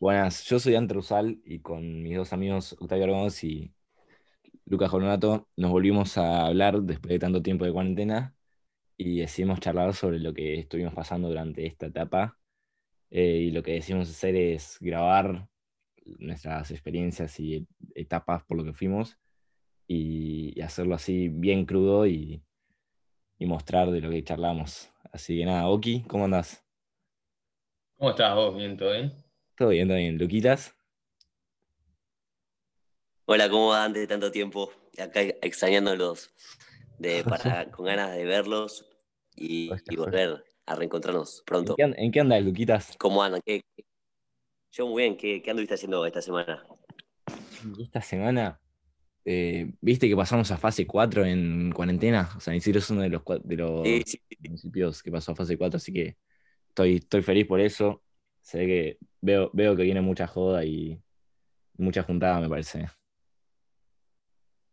Buenas, yo soy Ante Rusal y con mis dos amigos Octavio Argos y Lucas Joronato nos volvimos a hablar después de tanto tiempo de cuarentena y decidimos charlar sobre lo que estuvimos pasando durante esta etapa eh, y lo que decidimos hacer es grabar nuestras experiencias y etapas por lo que fuimos y, hacerlo así bien crudo y, mostrar de lo que charlamos. Así que nada, Oki, ¿cómo andás? ¿Cómo estás vos? ¿Bien, todo bien? Todo bien, todo bien. Luquitas. Hola, ¿cómo va antes de tanto tiempo? Acá extrañándolos, de, para, con ganas de verlos y, volver a reencontrarnos pronto. ¿En qué, andas, Luquitas? ¿Cómo andan? ¿Qué, Yo muy bien, ¿qué, qué anduviste haciendo esta semana? Esta semana, eh, viste que pasamos a fase 4 en cuarentena. O sea, Isidro es uno de los, de los municipios que pasó a fase 4, así que estoy, estoy feliz por eso. Sé que veo, veo que viene mucha joda y mucha juntada, me parece.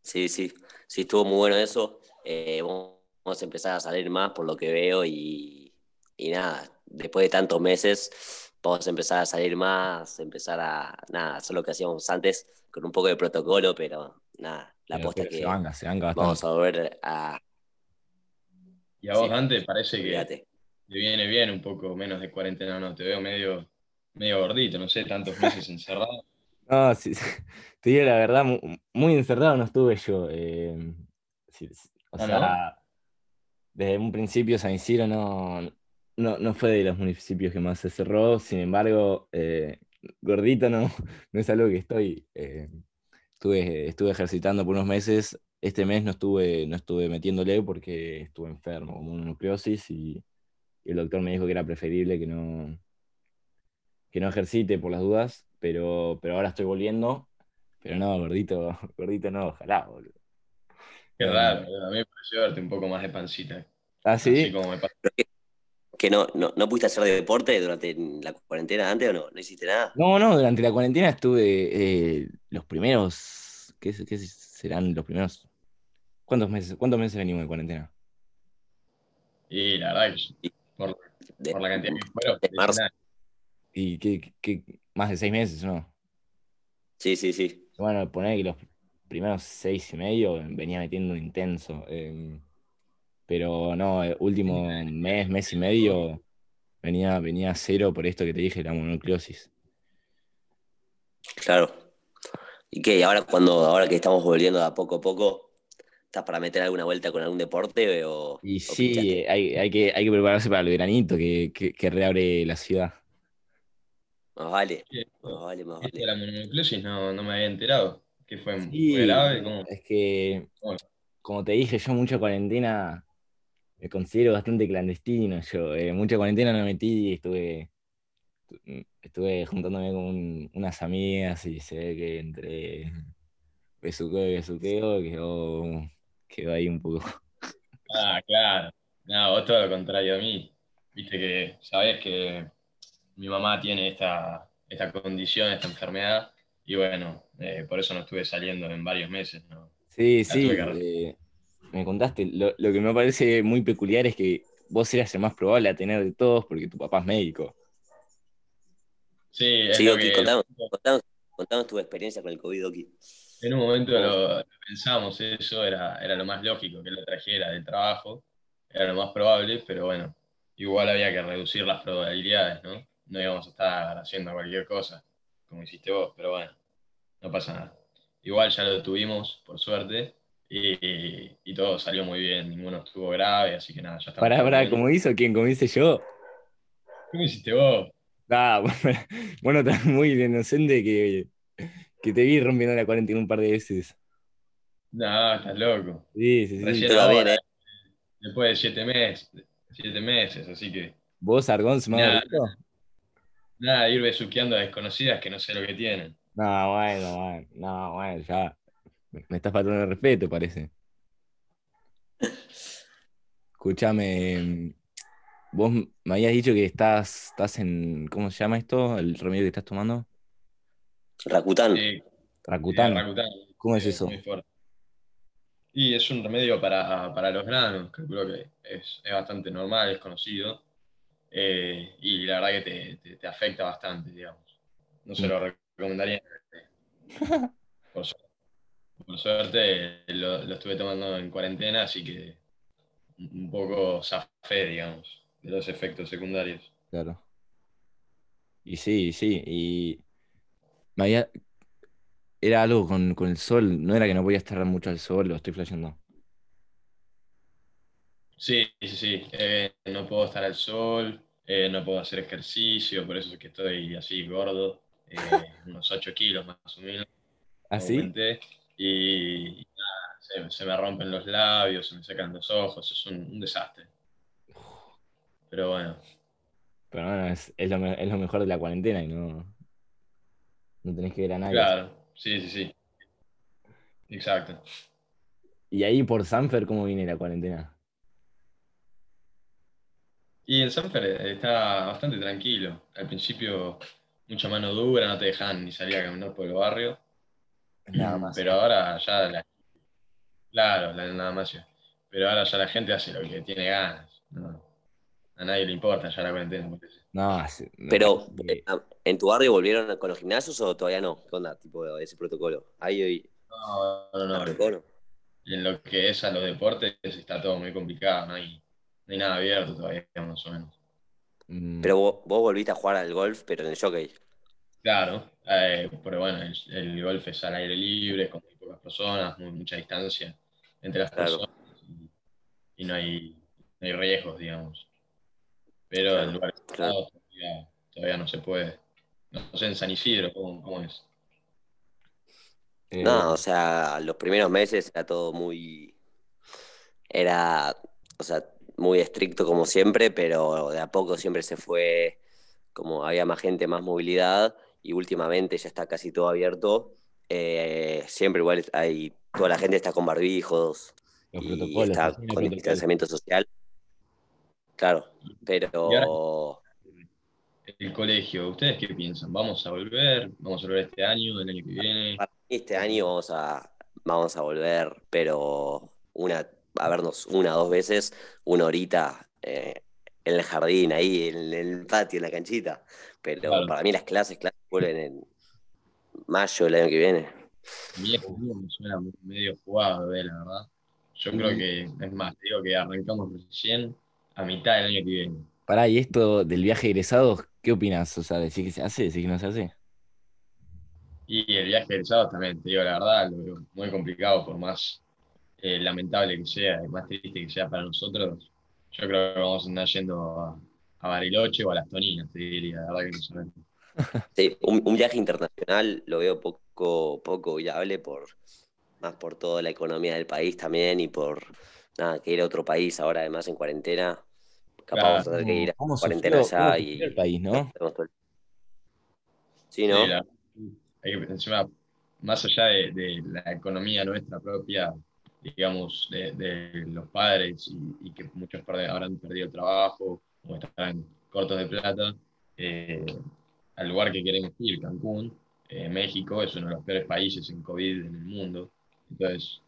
Sí, sí, sí, estuvo muy bueno eso. Eh, vamos a empezar a salir más por lo que veo y, nada, después de tantos meses vamos a empezar a salir más, empezar a nada, hacer lo que hacíamos antes con un poco de protocolo, pero nada, la aposta que se se vamos a volver a... Y a vos, antes parece que te viene bien un poco menos de cuarentena, ¿no? Te veo medio, medio gordito, no sé, tantos meses encerrado. No, sí, te digo la verdad, muy, encerrado no estuve yo. Eh, o ¿Ah, sea, desde un principio San Isidro no, no, fue de los municipios que más se cerró, sin embargo, eh, gordito no, no es algo que estoy. Eh, estuve, estuve ejercitando por unos meses. Este mes no estuve, no estuve metiéndole porque estuve enfermo, como una nucleosis, y, y el doctor me dijo que era preferible que no, que no ejercite por las dudas pero, pero ahora estoy volviendo. Pero no, gordito, gordito no, ojalá, boludo. Qué raro, a mí me pareció verte un poco más de pancita. Ah, sí. ¿Que no, no, no, pudiste hacer de deporte durante la cuarentena antes o no? ¿No hiciste nada? No, no, durante la cuarentena estuve eh, los primeros. ¿qué, ¿Qué serán los primeros? ¿Cuántos meses, ¿Cuántos meses venimos de cuarentena? Y la verdad que por, por la cantidad que fueron. De marzo. ¿Y qué, qué, más de seis meses, ¿no? Sí, sí, sí. Bueno, poner que los primeros seis y medio venía metiendo intenso. Em, pero no, el último mes, mes y medio venía, venía a cero por esto que te dije, la mononucleosis. Claro. ¿Y qué? ahora cuando, ahora que estamos volviendo a poco a poco, ¿estás para meter alguna vuelta con algún deporte? O, y sí, hay, que, hay que prepararse para el veranito que, que reabre la ciudad. Más vale, más vale, más vale. la mononucleosis no, no me había enterado. ¿Qué fue? ¿Fue grave? ¿Cómo? Es que, como te dije, yo mucha cuarentena me considero bastante clandestino. Yo eh, mucha cuarentena no me metí y estuve, estuve juntándome con unas amigas y se ve que entre besuqueo y besuqueo quedó, quedó ahí un poco. Ah, claro. No, vos todo lo contrario a mí. Viste que sabés que mi mamá tiene esta, esta condición, esta enfermedad, y bueno, eh, por eso no estuve saliendo en varios meses. ¿no? Sí, sí, eh, me contaste. Lo, que me parece muy peculiar es que vos eras el más probable a tener de todos porque tu papá es médico. Sí, sí contanos, tu experiencia con el COVID, Oki. En un momento lo, pensamos, eso era, era lo más lógico, que lo trajera del trabajo, era lo más probable, pero bueno, igual había que reducir las probabilidades, ¿no? no íbamos a estar haciendo cualquier cosa, como hiciste vos, pero bueno, no pasa nada. Igual ya lo tuvimos, por suerte, y, todo salió muy bien, ninguno estuvo grave, así que nada, ya está. Pará, pará, ¿cómo hizo quién? ¿Cómo hice yo? ¿Cómo hiciste vos? Ah, bueno, estás muy inocente que, que te vi rompiendo la cuarentena un par de veces. No, estás loco. Sí, sí, sí. ¿eh? Después de siete meses, siete meses, así que. ¿Vos, Argón, se me Nada de ir besuqueando a desconocidas que no sé lo que tienen. No, bueno, bueno, no, bueno, ya. Me estás faltando el respeto, parece. Escúchame, vos me habías dicho que estás, estás en, ¿cómo se llama esto? ¿El remedio que estás tomando? Rakután. Sí, Rakután. ¿Cómo es eso? Y es un remedio para, para los granos, calculo que es, es bastante normal, es conocido. Eh, y la verdad que te, te, afecta bastante, digamos. no se lo recomendaría. por, suerte, lo, lo, estuve tomando en cuarentena, así que un poco zafé, digamos, de los efectos secundarios. Claro. Y sí, sí, y me había... Era algo con, con el sol, no era que no podía estar mucho al sol, lo estoy flasheando. Sí, sí, sí. Eh, no puedo estar al sol, eh, no puedo hacer ejercicio, por eso es que estoy así gordo, eh, unos 8 kilos más o menos. ¿Así? ¿Ah, y, nada, se, me rompen los labios, se me secan los ojos, es un, desastre. Pero bueno. Pero bueno, es, es, lo, es, lo, mejor de la cuarentena y no, no tenés que ver a nadie. Claro, sí, sí, sí. Exacto. ¿Y ahí por Sanfer cómo viene la cuarentena? Y en Sanfer está bastante tranquilo. Al principio, mucha mano dura, no te dejan ni salir a caminar por el barrio. Nada más. Pero ahora ya Claro, nada más. Pero ahora ya la gente hace lo que tiene ganas. A nadie le importa ya la cuarentena. No, Pero, eh, ¿en tu barrio volvieron con los gimnasios o todavía no? ¿Qué onda, tipo, ese protocolo? Ahí hoy. No, no, no. Y en lo que es a los deportes está todo muy complicado, no hay no hay nada abierto todavía, más o menos. Mm. Pero vos, volviste a jugar al golf, pero en el jockey. Claro, eh, pero bueno, el, golf es al aire libre, con muy pocas personas, mucha distancia entre las personas y, no, hay, no hay riesgos, digamos. Pero en lugares todavía, no se puede. No sé en San Isidro, ¿cómo, es? No, o sea, los primeros meses era todo muy. Era. O sea, muy estricto como siempre, pero de a poco siempre se fue, como había más gente, más movilidad, y últimamente ya está casi todo abierto. Eh, siempre igual hay, toda la gente está con barbijos y está con distanciamiento social. Claro, pero... El colegio, ¿ustedes qué piensan? ¿Vamos a volver? ¿Vamos a volver este año, el año que viene? Este año vamos a, vamos a volver, pero una a vernos una o dos veces, una horita eh, en el jardín, ahí, en, el patio, en la canchita. Pero para mí las clases, clases vuelven en mayo del año que viene. A mí me suena medio jugado, la verdad. Yo creo que, es más, digo que arrancamos recién a mitad del año que viene. Pará, y esto del viaje egresado, ¿qué opinas? O sea, ¿decís que se hace? ¿Decís que no se hace? Y el viaje egresado también, te digo la verdad, lo veo muy complicado por más eh, lamentable que sea, más triste que sea para nosotros, yo creo que vamos a andar yendo a, Bariloche o a las Toninas, te diría, la verdad que no sabemos. Sí, un, viaje internacional lo veo poco, poco viable por más por toda la economía del país también y por nada, que ir a otro país ahora además en cuarentena. Capaz vamos a tener que ir a cuarentena allá y. El país, ¿no? Sí, ¿no? encima, más allá de la economía nuestra propia, digamos, de, los padres y, que muchos habrán perdido el trabajo o están cortos de plata, eh, al lugar que quieren ir, Cancún, eh, México es uno de los peores países en COVID en el mundo, entonces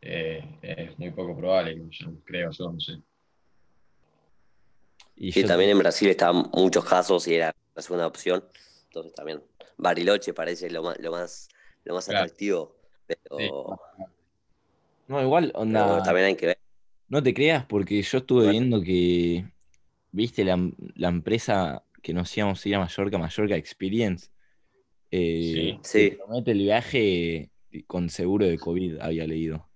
eh, es muy poco probable, yo creo, yo no sé. Y también en Brasil estaban muchos casos y era la segunda opción, entonces también Bariloche parece lo más, lo más, lo más atractivo, pero... No, igual, onda. también hay que ver. No te creas, porque yo estuve viendo que, viste, la, empresa que nos íbamos a ir a Mallorca, Mallorca Experience, eh, sí. promete el viaje con seguro de COVID, había leído.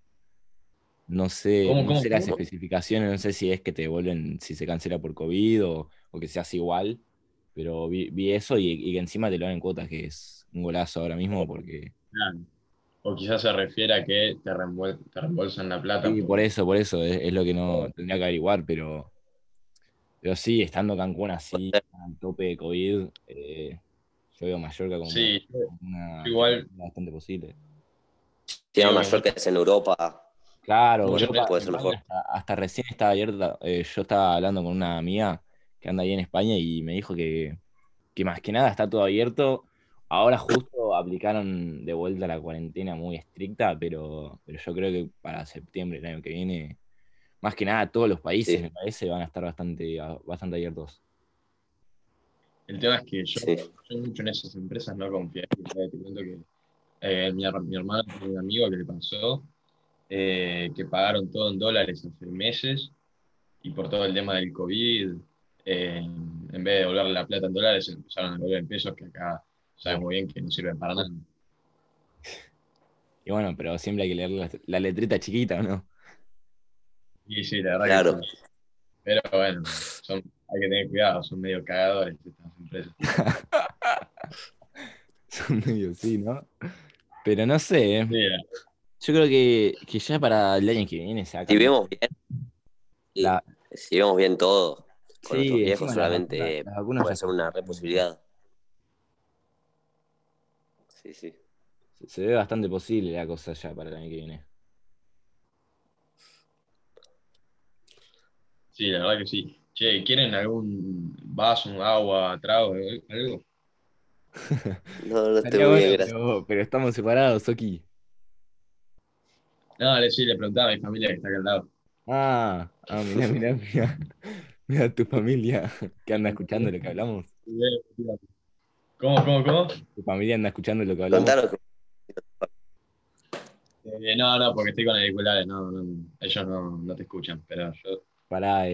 No sé, no sé las especificaciones, no sé si es que te devuelven, si se cancela por COVID o, que se hace igual, pero vi, eso y, que encima te lo dan en cuotas, que es un golazo ahora mismo porque... O quizás se refiere a que te, reembolsan la plata. Sí, por, eso, por eso, es, lo que no tendría que averiguar, pero, pero sí, estando Cancún así, al tope de COVID, eh, yo veo Mallorca como una igual, bastante posible. Tiene Mallorca es en Europa. Claro, puede ser mejor. Hasta, recién estaba abierta. Eh, yo estaba hablando con una amiga que anda ahí en España y me dijo que, que más que nada está todo abierto Ahora justo aplicaron de vuelta la cuarentena muy estricta, pero, pero yo creo que para septiembre, el año que viene, más que nada todos los países, me parece, van a estar bastante, bastante abiertos. El tema es que yo, yo mucho en esas empresas no confío. Te cuento que eh, mi, mi, hermano tiene un amigo que le pasó, eh, que pagaron todo en dólares hace meses y por todo el tema del COVID, eh, en vez de devolverle la plata en dólares, empezaron a devolver en pesos que acá sabemos muy bien que no sirven para nada. Y bueno, pero siempre hay que leer la, letrita chiquita, ¿no? Sí, sí, la verdad que Pero bueno, son, hay que tener cuidado, son medio cagadores estas empresas. son medio, sí, ¿no? Pero no sé. ¿eh? Yo creo que, que, ya para el año que viene se Si vemos bien, si vemos bien todo, con sí, nuestros viejos solamente puede ser una reposibilidad. Sí, sí. Se, ve bastante posible la cosa ya para el año que viene. Sí, la verdad que sí. Che, ¿quieren algún vaso, un agua, trago, algo? No, no estoy muy bien, pero, estamos separados, Oki. No, le, sí, le preguntaba a mi familia que está acá al lado. Ah, ah mira, mira, mira. Mira tu familia que anda escuchando lo que hablamos. ¿Cómo, cómo, cómo? Tu familia anda escuchando lo que hablamos. Eh, no, no, porque estoy con auriculares, no, no, ellos no, no, te escuchan, pero yo. Pará,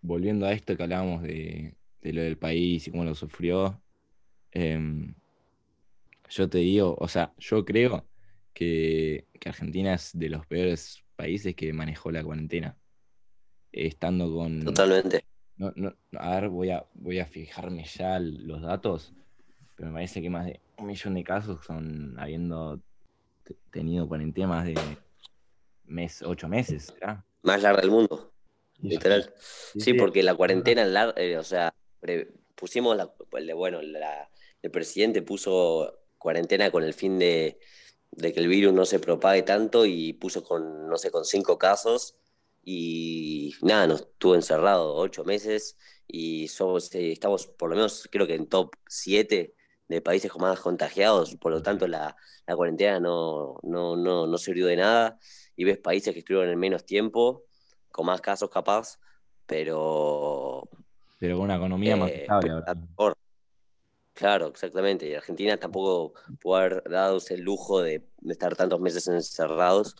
volviendo a esto que hablábamos de, de, lo del país y cómo lo sufrió, Em, yo te digo, o sea, yo creo que, Argentina es de los peores países que manejó la cuarentena. Estando con. Totalmente. No, no, a ver, voy a, voy a fijarme ya los datos, pero me parece que más de un millón de casos son habiendo tenido cuarentena más de mes, ocho meses, Más larga del mundo, literal. Sí, porque la cuarentena, eh, o sea, pusimos la, bueno, la, el presidente puso cuarentena con el fin de, que el virus no se propague tanto y puso con, no sé, con cinco casos y nada, nos estuvo encerrado ocho meses y somos, eh, estamos por lo menos creo que en top siete de países con más contagiados, por lo tanto la, cuarentena no, no, no, no sirvió de nada y ves países que estuvieron en menos tiempo, con más casos capaz, pero... Pero con una economía más eh, estable. Claro, exactamente. Y Argentina tampoco puede haber dado el lujo de, estar tantos meses encerrados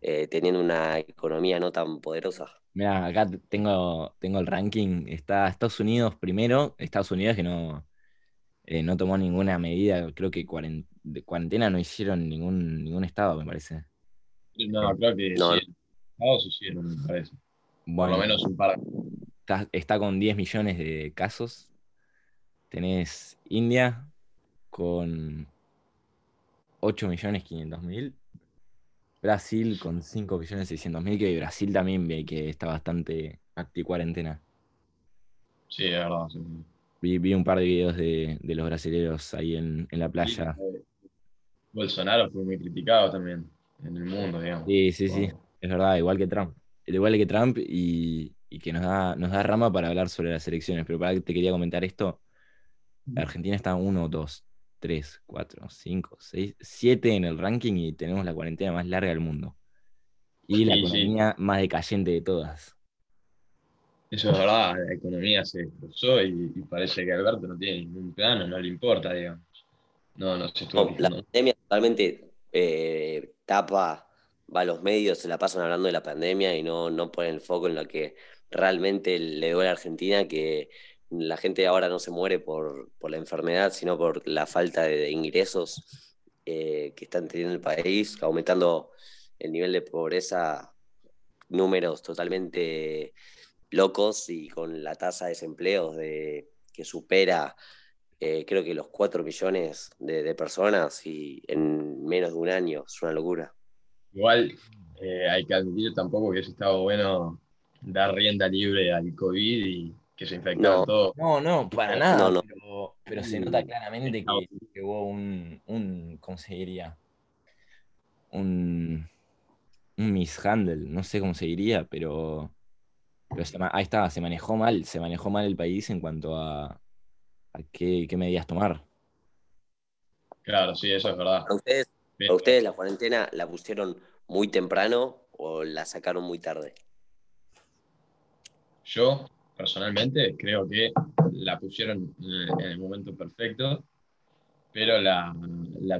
eh, teniendo una economía no tan poderosa. Mira, acá tengo, tengo el ranking. Está Estados Unidos primero. Estados Unidos que no, eh, no tomó ninguna medida. Creo que cuarentena no hicieron ningún, ningún estado, me parece. No, creo que no. sí. Estados hicieron, me parece. Por lo menos un par. Está, está con 10 millones de casos Tenés India con 8.500.000. Brasil con 5.600.000, que Brasil también ve que está bastante acti cuarentena. Sí, es verdad. Vi, un par de videos de, los brasileños ahí en, la playa. Bolsonaro fue muy criticado también en el mundo, digamos. Sí, sí, sí, es verdad, igual que Trump. Igual que Trump y, que nos da, nos da rama para hablar sobre las elecciones. Pero para que te quería comentar esto, Argentina está 1, 2, 3, 4, 5, 6, 7 en el ranking y tenemos la cuarentena más larga del mundo. Y la economía más decayente de todas. Eso es verdad, la economía se destrozó y, parece que Alberto no tiene ningún plano, no le importa, digamos. No, no se La pandemia totalmente eh, tapa, va a los medios, se la pasan hablando de la pandemia y no, no ponen el foco en lo que realmente le duele a Argentina, que la gente ahora no se muere por, la enfermedad, sino por la falta de, ingresos eh, que están teniendo el país, aumentando el nivel de pobreza, números totalmente locos y con la tasa de desempleo de, que supera eh, creo que los 4 millones de, personas y en menos de un año, es una locura. Igual eh, hay que admitir tampoco que ha estado bueno dar rienda libre al COVID y que se infectaron no. todos. No, no, para nada. Pero, se nota claramente que, hubo un, un, ¿cómo se diría? Un, un mishandle, no sé cómo se diría, pero, pero ahí está, se manejó mal, se manejó mal el país en cuanto a, a qué, qué, medidas tomar. Claro, sí, eso es verdad. ¿A ustedes, ¿A ustedes la cuarentena la pusieron muy temprano o la sacaron muy tarde? Yo, personalmente creo que la pusieron en el momento perfecto, pero la,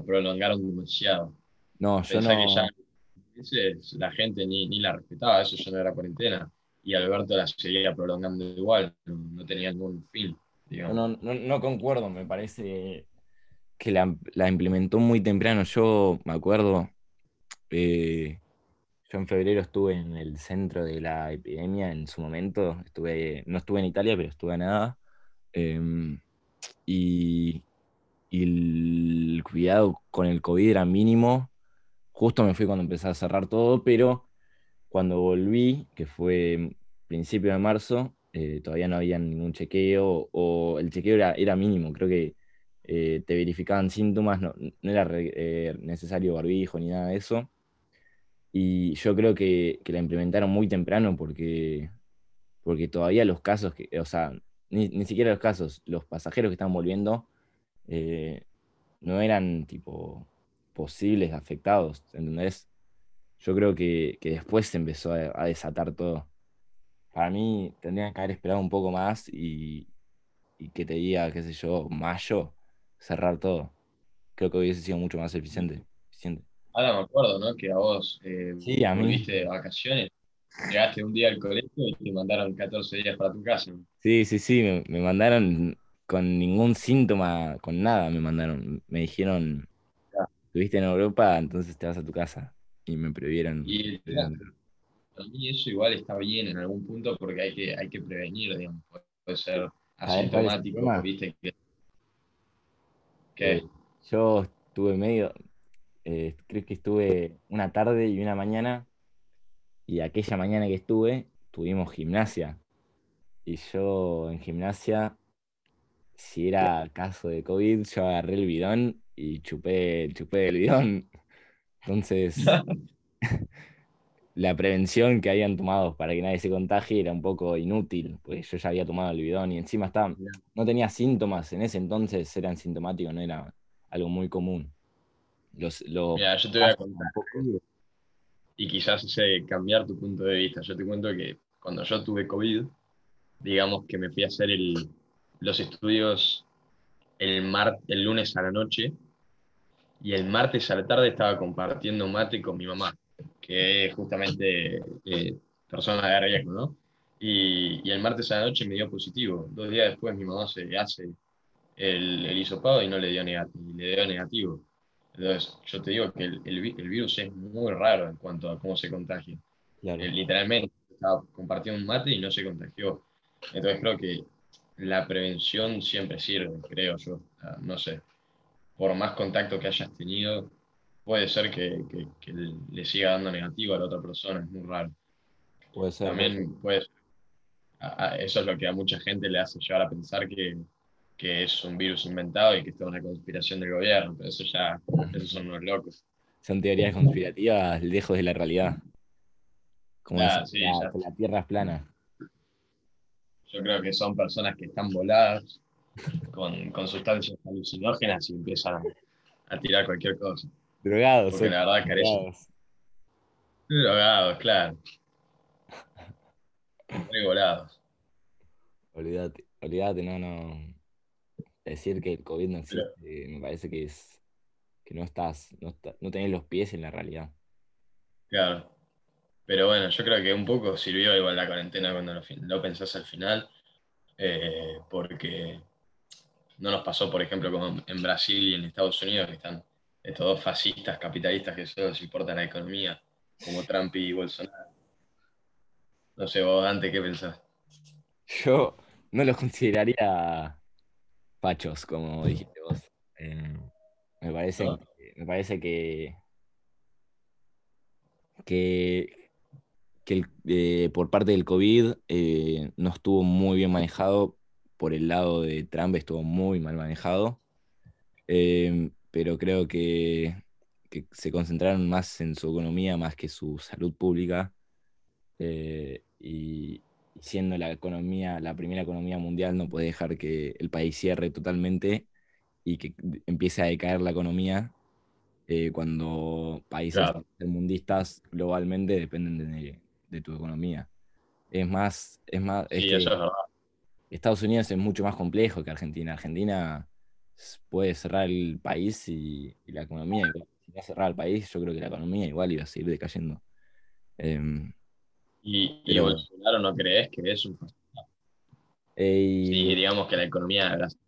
prolongaron demasiado. No, yo no. Que ya la gente ni, la respetaba, eso ya no era cuarentena. Y Alberto la seguía prolongando igual, no, tenía ningún fin. No, no, concuerdo, me parece que la, implementó muy temprano. Yo me acuerdo, eh, yo en febrero estuve en el centro de la epidemia en su momento, estuve, no estuve en Italia, pero estuve en nada. Em, y, el cuidado con el COVID era mínimo. Justo me fui cuando empecé a cerrar todo, pero cuando volví, que fue principio de marzo, eh, todavía no había ningún chequeo o el chequeo era, era mínimo. Creo que eh, te verificaban síntomas, no, no era eh, necesario barbijo ni nada de eso. Y yo creo que, la implementaron muy temprano porque, porque todavía los casos, que, o sea, ni, siquiera los casos, los pasajeros que estaban volviendo eh, no eran tipo posibles afectados, ¿entendés? Yo creo que, después se empezó a, desatar todo. Para mí tendrían que haber esperado un poco más y, y que te diga, qué sé yo, mayo, cerrar todo. Creo que hubiese sido mucho más eficiente. Ahora me acuerdo, ¿no? Que a vos eh, sí, a mí. de vacaciones, llegaste un día al colegio y te mandaron 14 días para tu casa. Sí, sí, sí, me, mandaron con ningún síntoma, con nada me mandaron. Me dijeron, estuviste en Europa, entonces te vas a tu casa. Y me prohibieron. Y para mí eso igual está bien en algún punto porque hay que, hay que prevenir, digamos. Puede ser asintomático, viste que... Eh, yo estuve medio, eh, creo que estuve una tarde y una mañana, y aquella mañana que estuve, tuvimos gimnasia. Y yo en gimnasia, si era caso de COVID, yo agarré el bidón y chupé, chupé el bidón. Entonces, la prevención que habían tomado para que nadie se contagie era un poco inútil, pues yo ya había tomado el bidón y encima estaba, no tenía síntomas, en ese entonces eran sintomáticos, no era algo muy común. Los, Mira, yo te voy a contar. Y quizás ese cambiar tu punto de vista. Yo te cuento que cuando yo tuve COVID, digamos que me fui a hacer el, los estudios el, mar, el lunes a la noche y el martes a la tarde estaba compartiendo mate con mi mamá, que es justamente eh, persona de riesgo, ¿no? Y, y, el martes a la noche me dio positivo. Dos días después mi mamá se hace el, el hisopado y no le dio, negativo, le dio negativo. Entonces, yo te digo que el, el, virus es muy raro en cuanto a cómo se contagia. Eh, literalmente, estaba compartiendo un mate y no se contagió. Entonces, creo que la prevención siempre sirve, creo yo. no sé, por más contacto que hayas tenido, puede ser que, que, le siga dando negativo a la otra persona, es muy raro. Puede ser. También puede eso es lo que a mucha gente le hace llegar a pensar que, que es un virus inventado y que es toda una conspiración del gobierno, pero eso ya, esos son unos locos. Son teorías conspirativas lejos de la realidad. Como la, Tierra es plana. Yo creo que son personas que están voladas con, con sustancias alucinógenas y empiezan a, tirar cualquier cosa. Drogados. Porque la verdad carecen. Drogados, claro. Muy volados. Olvídate, olvídate, no, no decir que el COVID no existe, me parece que es que no estás, no, no tenés los pies en la realidad. Claro. Pero bueno, yo creo que un poco sirvió igual la cuarentena cuando lo, pensás al final, eh, porque no nos pasó, por ejemplo, como en Brasil y en Estados Unidos, que están estos dos fascistas capitalistas que solo se importan la economía, como Trump y Bolsonaro. No sé, vos, Dante, ¿qué pensás? Yo no los consideraría fachos, como dijiste vos. Eh, me parece, me parece que, que, eh, por parte del COVID eh, no estuvo muy bien manejado. Por el lado de Trump estuvo muy mal manejado. pero creo que, se concentraron más en su economía más que su salud pública. y, siendo la economía, la primera economía mundial, no puede dejar que el país cierre totalmente y que empiece a decaer la economía eh, cuando países mundistas globalmente dependen de, tu economía. Es más, es más, Estados Unidos es mucho más complejo que Argentina. Argentina puede cerrar el país y, la economía, si no cerrar el país, yo creo que la economía igual iba a seguir decayendo. Em, ¿Y, y Bolsonaro no crees que es un eh, Sí, digamos que la economía de Brasil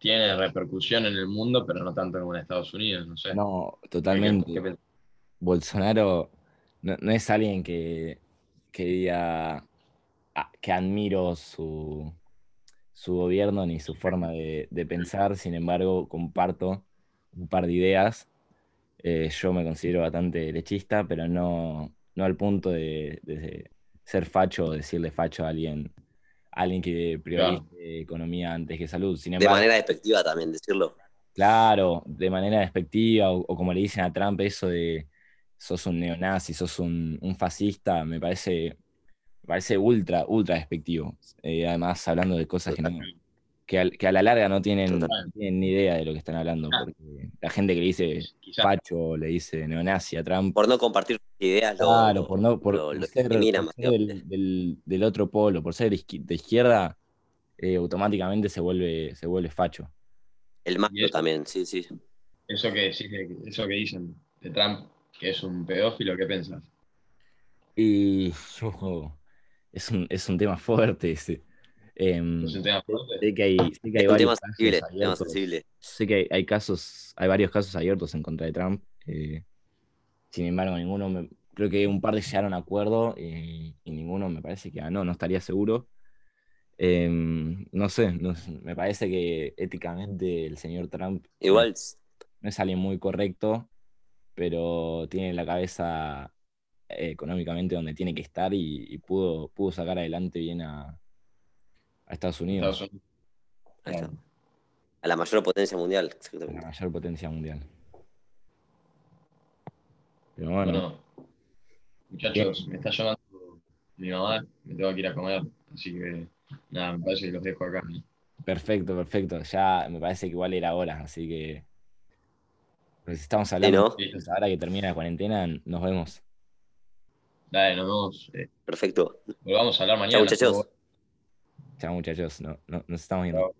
tiene repercusión en el mundo, pero no tanto como en Estados Unidos, no sé. No, totalmente. Bolsonaro no, es alguien que, que diga ah, que admiro su, su gobierno ni su forma de, pensar, sin embargo, comparto un par de ideas. Eh, yo me considero bastante derechista, pero no, no al punto de, ser facho o decirle facho a alguien, alguien que priorice economía antes que salud. Sin de manera despectiva también decirlo. Claro, de manera despectiva, o, como le dicen a Trump, eso de sos un neonazi, sos un, fascista, me parece, parece ultra, ultra despectivo. Eh, además, hablando de cosas que no, que, a la larga no tienen, ni idea de lo que están hablando. Ah. Porque la gente que le dice Pacho, le dice neonazi a Trump. Por no compartir ideas, claro, por no por, ser, del, otro polo, por ser de izquierda, eh, automáticamente se vuelve, se vuelve facho. El macho también, sí, sí. Eso que, eso que dicen de Trump, que es un pedófilo, ¿qué pensás? Y es un, es un tema fuerte ese. Em, sé que hay, sé que hay varios casos Sé que hay, casos, hay varios casos abiertos en contra de Trump. Eh, sin embargo, ninguno, creo que un par de llegaron a acuerdo y, ninguno me parece que ganó, no estaría seguro. Em, no sé, me parece que éticamente el señor Trump igual no es alguien muy correcto, pero tiene la cabeza eh, económicamente donde tiene que estar y, pudo, pudo sacar adelante bien a, a Estados Unidos. A la mayor potencia mundial. A la mayor potencia mundial. Pero bueno. muchachos, me está llamando mi mamá, me tengo que ir a comer, así que nada, me parece que los dejo acá. Perfecto, perfecto. Ya me parece que igual era hora, así que. Pues estamos hablando, ahora que termina la cuarentena, nos vemos. Dale, nos vemos. Eh. Perfecto. Volvamos a hablar mañana. muchachos. Chao, muchachos. No, no, nos estamos viendo.